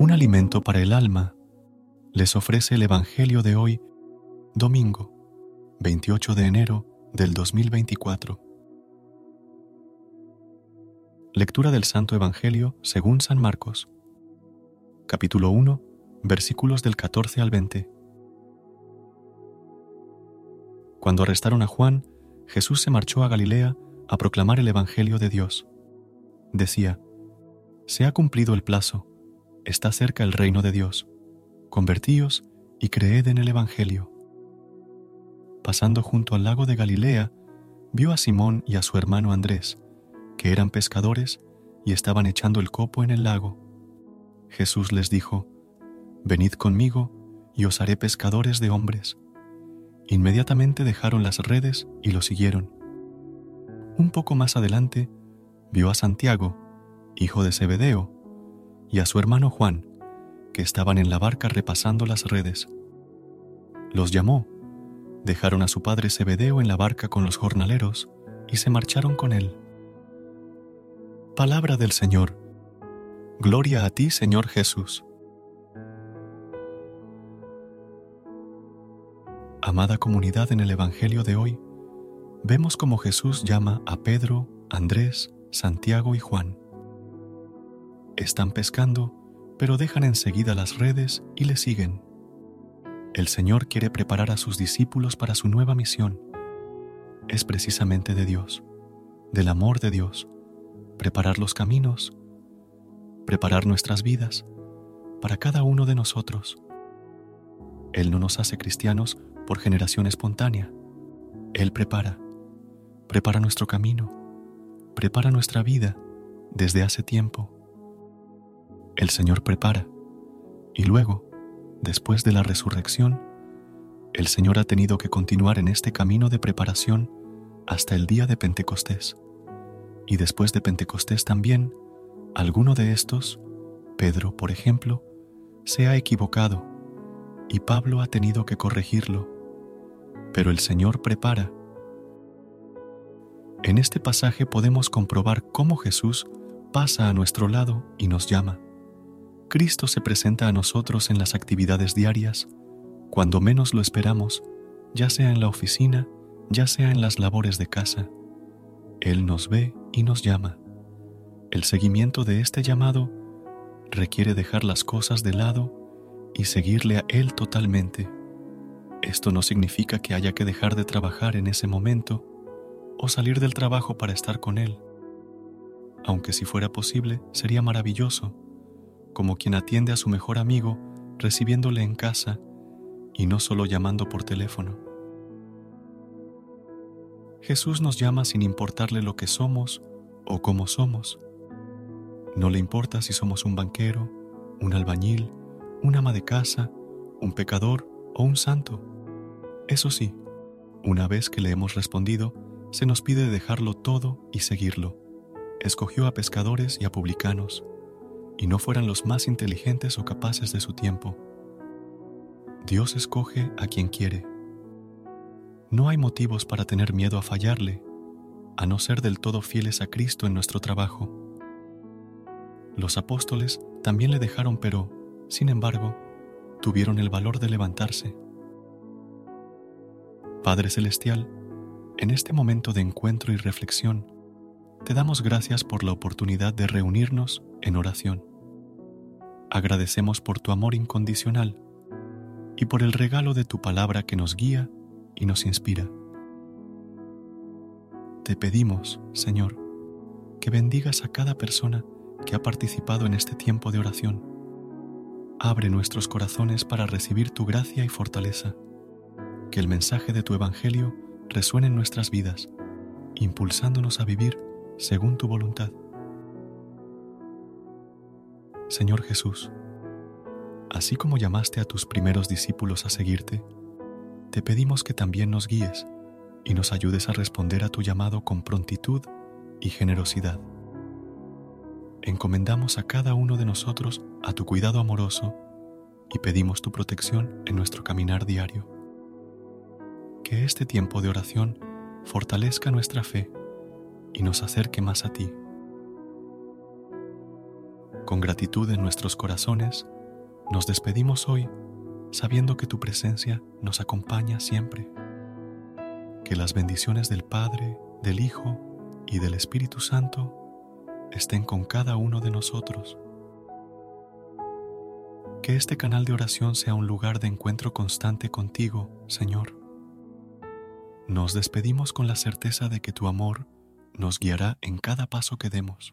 Un alimento para el alma les ofrece el Evangelio de hoy, domingo, 28 de enero del 2024. Lectura del Santo Evangelio según San Marcos, capítulo 1, versículos del 14 al 20. Cuando arrestaron a Juan, Jesús se marchó a Galilea a proclamar el Evangelio de Dios. Decía, Se ha cumplido el plazo está cerca el reino de Dios. Convertíos y creed en el Evangelio. Pasando junto al lago de Galilea, vio a Simón y a su hermano Andrés, que eran pescadores y estaban echando el copo en el lago. Jesús les dijo, Venid conmigo y os haré pescadores de hombres. Inmediatamente dejaron las redes y lo siguieron. Un poco más adelante, vio a Santiago, hijo de Zebedeo, y a su hermano Juan, que estaban en la barca repasando las redes. Los llamó, dejaron a su padre Zebedeo en la barca con los jornaleros y se marcharon con él. Palabra del Señor. Gloria a ti, Señor Jesús. Amada comunidad en el Evangelio de hoy, vemos como Jesús llama a Pedro, Andrés, Santiago y Juan están pescando, pero dejan enseguida las redes y le siguen. El Señor quiere preparar a sus discípulos para su nueva misión. Es precisamente de Dios, del amor de Dios, preparar los caminos, preparar nuestras vidas para cada uno de nosotros. Él no nos hace cristianos por generación espontánea. Él prepara, prepara nuestro camino, prepara nuestra vida desde hace tiempo el Señor prepara. Y luego, después de la resurrección, el Señor ha tenido que continuar en este camino de preparación hasta el día de Pentecostés. Y después de Pentecostés también, alguno de estos, Pedro, por ejemplo, se ha equivocado y Pablo ha tenido que corregirlo. Pero el Señor prepara. En este pasaje podemos comprobar cómo Jesús pasa a nuestro lado y nos llama. Cristo se presenta a nosotros en las actividades diarias, cuando menos lo esperamos, ya sea en la oficina, ya sea en las labores de casa. Él nos ve y nos llama. El seguimiento de este llamado requiere dejar las cosas de lado y seguirle a Él totalmente. Esto no significa que haya que dejar de trabajar en ese momento o salir del trabajo para estar con Él. Aunque si fuera posible, sería maravilloso como quien atiende a su mejor amigo recibiéndole en casa y no solo llamando por teléfono. Jesús nos llama sin importarle lo que somos o cómo somos. No le importa si somos un banquero, un albañil, un ama de casa, un pecador o un santo. Eso sí, una vez que le hemos respondido, se nos pide dejarlo todo y seguirlo. Escogió a pescadores y a publicanos y no fueran los más inteligentes o capaces de su tiempo. Dios escoge a quien quiere. No hay motivos para tener miedo a fallarle, a no ser del todo fieles a Cristo en nuestro trabajo. Los apóstoles también le dejaron, pero, sin embargo, tuvieron el valor de levantarse. Padre Celestial, en este momento de encuentro y reflexión, te damos gracias por la oportunidad de reunirnos en oración. Agradecemos por tu amor incondicional y por el regalo de tu palabra que nos guía y nos inspira. Te pedimos, Señor, que bendigas a cada persona que ha participado en este tiempo de oración. Abre nuestros corazones para recibir tu gracia y fortaleza. Que el mensaje de tu Evangelio resuene en nuestras vidas, impulsándonos a vivir según tu voluntad. Señor Jesús, así como llamaste a tus primeros discípulos a seguirte, te pedimos que también nos guíes y nos ayudes a responder a tu llamado con prontitud y generosidad. Encomendamos a cada uno de nosotros a tu cuidado amoroso y pedimos tu protección en nuestro caminar diario. Que este tiempo de oración fortalezca nuestra fe y nos acerque más a ti. Con gratitud en nuestros corazones, nos despedimos hoy sabiendo que tu presencia nos acompaña siempre. Que las bendiciones del Padre, del Hijo y del Espíritu Santo estén con cada uno de nosotros. Que este canal de oración sea un lugar de encuentro constante contigo, Señor. Nos despedimos con la certeza de que tu amor nos guiará en cada paso que demos.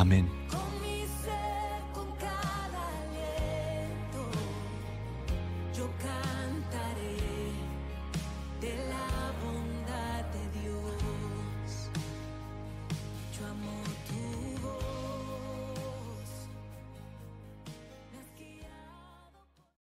Amén.